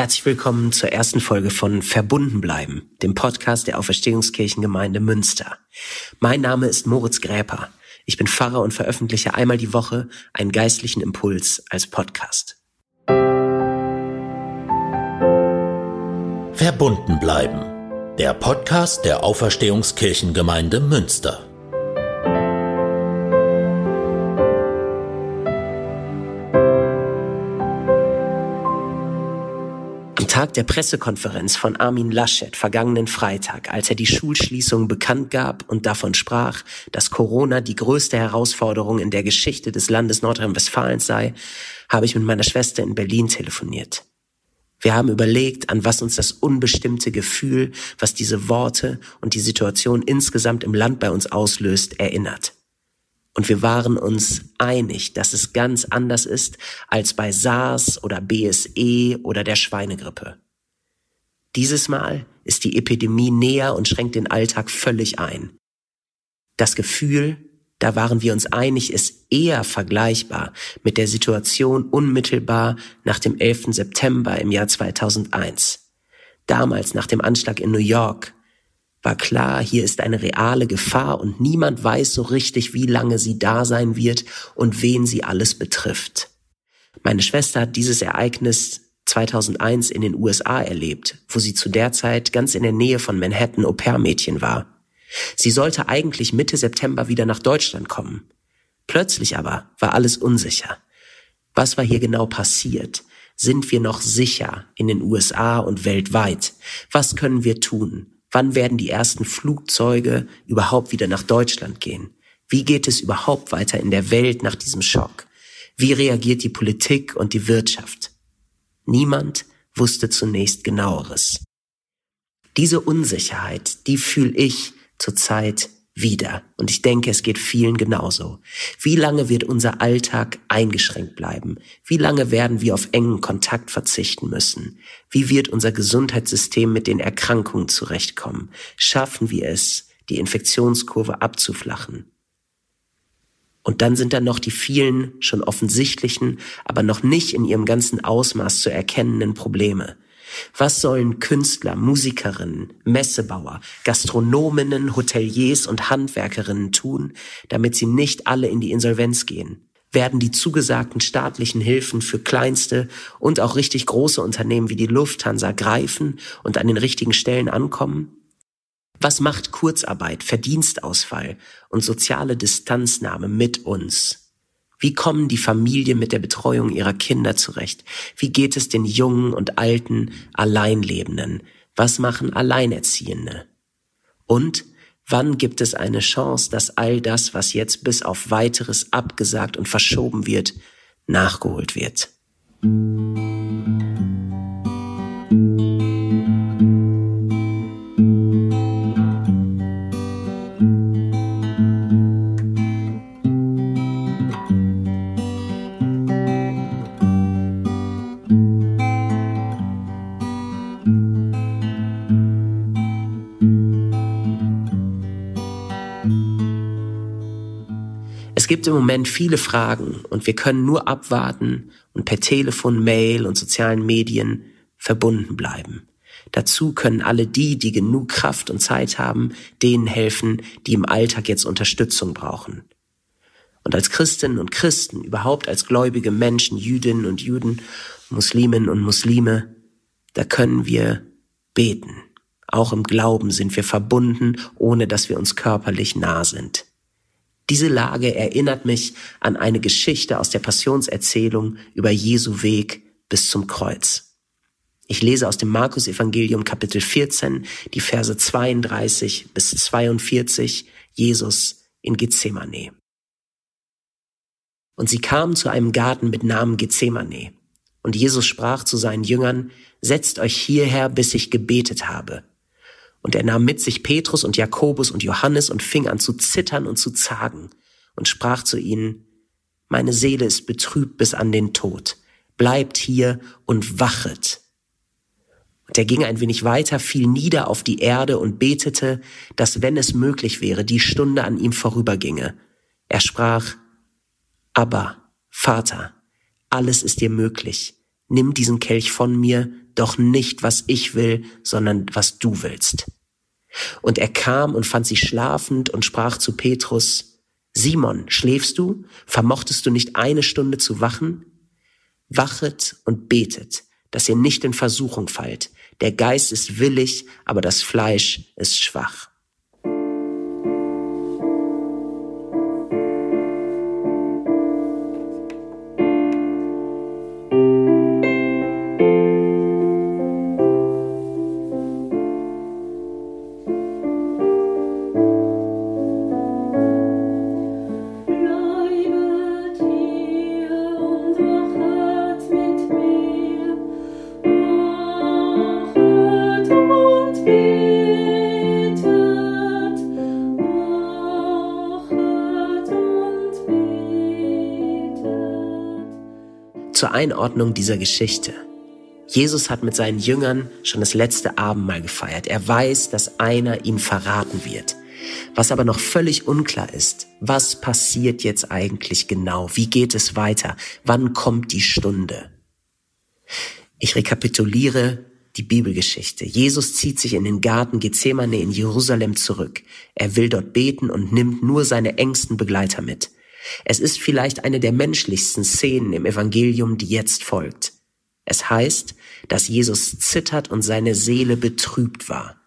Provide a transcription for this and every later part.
Herzlich willkommen zur ersten Folge von Verbunden bleiben, dem Podcast der Auferstehungskirchengemeinde Münster. Mein Name ist Moritz Gräper. Ich bin Pfarrer und veröffentliche einmal die Woche einen geistlichen Impuls als Podcast. Verbunden bleiben, der Podcast der Auferstehungskirchengemeinde Münster. Tag der Pressekonferenz von Armin Laschet vergangenen Freitag, als er die Schulschließung bekannt gab und davon sprach, dass Corona die größte Herausforderung in der Geschichte des Landes Nordrhein-Westfalen sei, habe ich mit meiner Schwester in Berlin telefoniert. Wir haben überlegt, an was uns das unbestimmte Gefühl, was diese Worte und die Situation insgesamt im Land bei uns auslöst, erinnert. Und wir waren uns einig, dass es ganz anders ist als bei SARS oder BSE oder der Schweinegrippe. Dieses Mal ist die Epidemie näher und schränkt den Alltag völlig ein. Das Gefühl, da waren wir uns einig, ist eher vergleichbar mit der Situation unmittelbar nach dem 11. September im Jahr 2001. Damals nach dem Anschlag in New York war klar, hier ist eine reale Gefahr und niemand weiß so richtig, wie lange sie da sein wird und wen sie alles betrifft. Meine Schwester hat dieses Ereignis 2001 in den USA erlebt, wo sie zu der Zeit ganz in der Nähe von Manhattan Au-pair-Mädchen war. Sie sollte eigentlich Mitte September wieder nach Deutschland kommen. Plötzlich aber war alles unsicher. Was war hier genau passiert? Sind wir noch sicher in den USA und weltweit? Was können wir tun? Wann werden die ersten Flugzeuge überhaupt wieder nach Deutschland gehen? Wie geht es überhaupt weiter in der Welt nach diesem Schock? Wie reagiert die Politik und die Wirtschaft? Niemand wusste zunächst genaueres. Diese Unsicherheit, die fühle ich zurzeit wieder. Und ich denke, es geht vielen genauso. Wie lange wird unser Alltag eingeschränkt bleiben? Wie lange werden wir auf engen Kontakt verzichten müssen? Wie wird unser Gesundheitssystem mit den Erkrankungen zurechtkommen? Schaffen wir es, die Infektionskurve abzuflachen? Und dann sind da noch die vielen schon offensichtlichen, aber noch nicht in ihrem ganzen Ausmaß zu erkennenden Probleme. Was sollen Künstler, Musikerinnen, Messebauer, Gastronominnen, Hoteliers und Handwerkerinnen tun, damit sie nicht alle in die Insolvenz gehen? Werden die zugesagten staatlichen Hilfen für kleinste und auch richtig große Unternehmen wie die Lufthansa greifen und an den richtigen Stellen ankommen? Was macht Kurzarbeit, Verdienstausfall und soziale Distanznahme mit uns? Wie kommen die Familien mit der Betreuung ihrer Kinder zurecht? Wie geht es den jungen und alten Alleinlebenden? Was machen Alleinerziehende? Und wann gibt es eine Chance, dass all das, was jetzt bis auf weiteres abgesagt und verschoben wird, nachgeholt wird? Gibt im Moment viele Fragen und wir können nur abwarten und per Telefon, Mail und sozialen Medien verbunden bleiben. Dazu können alle die, die genug Kraft und Zeit haben, denen helfen, die im Alltag jetzt Unterstützung brauchen. Und als Christinnen und Christen, überhaupt als gläubige Menschen, Jüdinnen und Juden, Musliminnen und Muslime, da können wir beten. Auch im Glauben sind wir verbunden, ohne dass wir uns körperlich nah sind. Diese Lage erinnert mich an eine Geschichte aus der Passionserzählung über Jesu Weg bis zum Kreuz. Ich lese aus dem Markus Evangelium Kapitel 14 die Verse 32 bis 42 Jesus in Gethsemane. Und sie kamen zu einem Garten mit Namen Gethsemane. Und Jesus sprach zu seinen Jüngern, setzt euch hierher, bis ich gebetet habe. Und er nahm mit sich Petrus und Jakobus und Johannes und fing an zu zittern und zu zagen und sprach zu ihnen, meine Seele ist betrübt bis an den Tod. Bleibt hier und wachet. Und er ging ein wenig weiter, fiel nieder auf die Erde und betete, dass wenn es möglich wäre, die Stunde an ihm vorüberginge. Er sprach, aber, Vater, alles ist dir möglich. nimm diesen Kelch von mir, doch nicht was ich will, sondern was du willst. Und er kam und fand sie schlafend und sprach zu Petrus, Simon, schläfst du? Vermochtest du nicht eine Stunde zu wachen? Wachet und betet, dass ihr nicht in Versuchung fallt. Der Geist ist willig, aber das Fleisch ist schwach. Zur Einordnung dieser Geschichte. Jesus hat mit seinen Jüngern schon das letzte Abendmahl gefeiert. Er weiß, dass einer ihn verraten wird. Was aber noch völlig unklar ist, was passiert jetzt eigentlich genau? Wie geht es weiter? Wann kommt die Stunde? Ich rekapituliere die Bibelgeschichte. Jesus zieht sich in den Garten Gethsemane in Jerusalem zurück. Er will dort beten und nimmt nur seine engsten Begleiter mit. Es ist vielleicht eine der menschlichsten Szenen im Evangelium, die jetzt folgt. Es heißt, dass Jesus zittert und seine Seele betrübt war.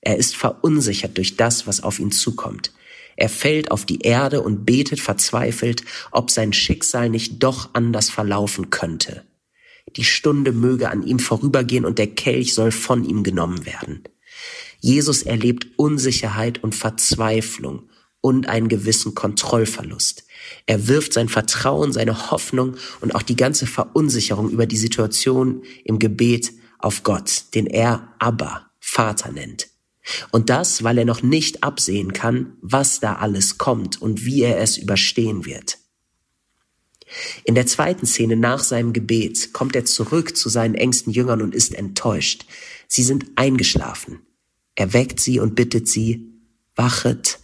Er ist verunsichert durch das, was auf ihn zukommt. Er fällt auf die Erde und betet verzweifelt, ob sein Schicksal nicht doch anders verlaufen könnte. Die Stunde möge an ihm vorübergehen und der Kelch soll von ihm genommen werden. Jesus erlebt Unsicherheit und Verzweiflung und einen gewissen Kontrollverlust. Er wirft sein Vertrauen, seine Hoffnung und auch die ganze Verunsicherung über die Situation im Gebet auf Gott, den er Abba, Vater nennt. Und das, weil er noch nicht absehen kann, was da alles kommt und wie er es überstehen wird. In der zweiten Szene nach seinem Gebet kommt er zurück zu seinen engsten Jüngern und ist enttäuscht. Sie sind eingeschlafen. Er weckt sie und bittet sie, wachet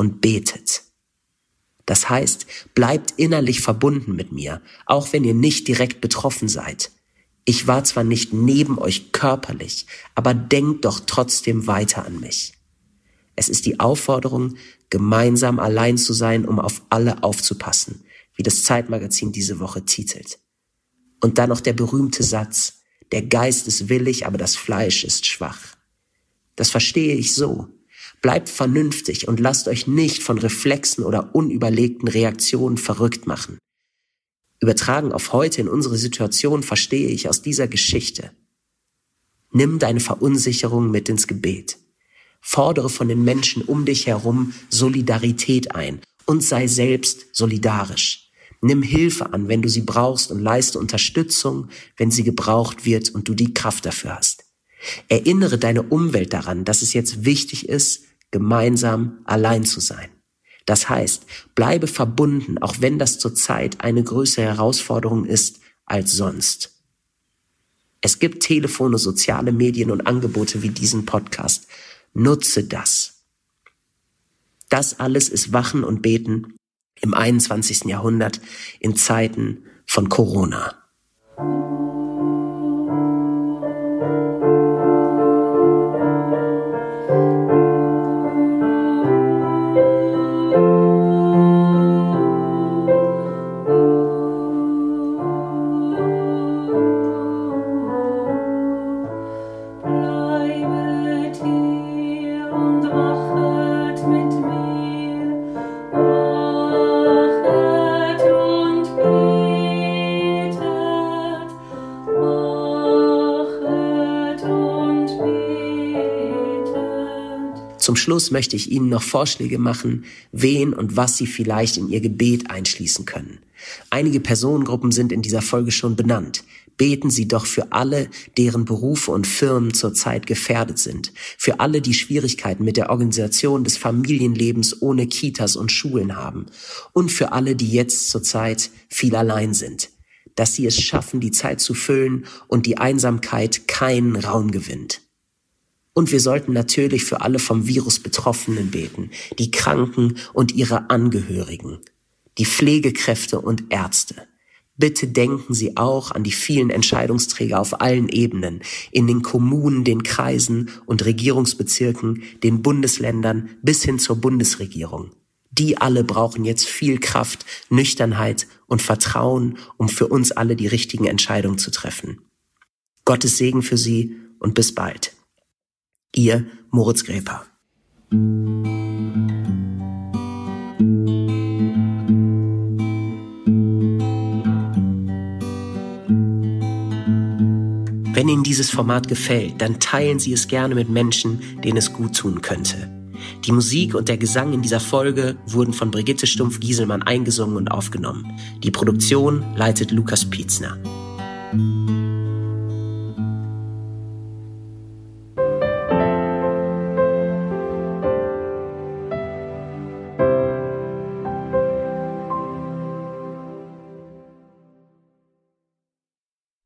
und betet. Das heißt, bleibt innerlich verbunden mit mir, auch wenn ihr nicht direkt betroffen seid. Ich war zwar nicht neben euch körperlich, aber denkt doch trotzdem weiter an mich. Es ist die Aufforderung, gemeinsam allein zu sein, um auf alle aufzupassen, wie das Zeitmagazin diese Woche titelt. Und dann noch der berühmte Satz, der Geist ist willig, aber das Fleisch ist schwach. Das verstehe ich so. Bleibt vernünftig und lasst euch nicht von Reflexen oder unüberlegten Reaktionen verrückt machen. Übertragen auf heute in unsere Situation verstehe ich aus dieser Geschichte. Nimm deine Verunsicherung mit ins Gebet. Fordere von den Menschen um dich herum Solidarität ein und sei selbst solidarisch. Nimm Hilfe an, wenn du sie brauchst und leiste Unterstützung, wenn sie gebraucht wird und du die Kraft dafür hast. Erinnere deine Umwelt daran, dass es jetzt wichtig ist, gemeinsam allein zu sein. Das heißt, bleibe verbunden, auch wenn das zurzeit eine größere Herausforderung ist als sonst. Es gibt Telefone, soziale Medien und Angebote wie diesen Podcast. Nutze das. Das alles ist Wachen und Beten im 21. Jahrhundert in Zeiten von Corona. Zum Schluss möchte ich Ihnen noch Vorschläge machen, wen und was Sie vielleicht in Ihr Gebet einschließen können. Einige Personengruppen sind in dieser Folge schon benannt. Beten Sie doch für alle, deren Berufe und Firmen zurzeit gefährdet sind. Für alle, die Schwierigkeiten mit der Organisation des Familienlebens ohne Kitas und Schulen haben. Und für alle, die jetzt zurzeit viel allein sind. Dass sie es schaffen, die Zeit zu füllen und die Einsamkeit keinen Raum gewinnt. Und wir sollten natürlich für alle vom Virus Betroffenen beten, die Kranken und ihre Angehörigen, die Pflegekräfte und Ärzte. Bitte denken Sie auch an die vielen Entscheidungsträger auf allen Ebenen, in den Kommunen, den Kreisen und Regierungsbezirken, den Bundesländern bis hin zur Bundesregierung. Die alle brauchen jetzt viel Kraft, Nüchternheit und Vertrauen, um für uns alle die richtigen Entscheidungen zu treffen. Gottes Segen für Sie und bis bald. Ihr Moritz Gräper. Wenn Ihnen dieses Format gefällt, dann teilen Sie es gerne mit Menschen, denen es gut tun könnte. Die Musik und der Gesang in dieser Folge wurden von Brigitte Stumpf-Gieselmann eingesungen und aufgenommen. Die Produktion leitet Lukas Pietzner.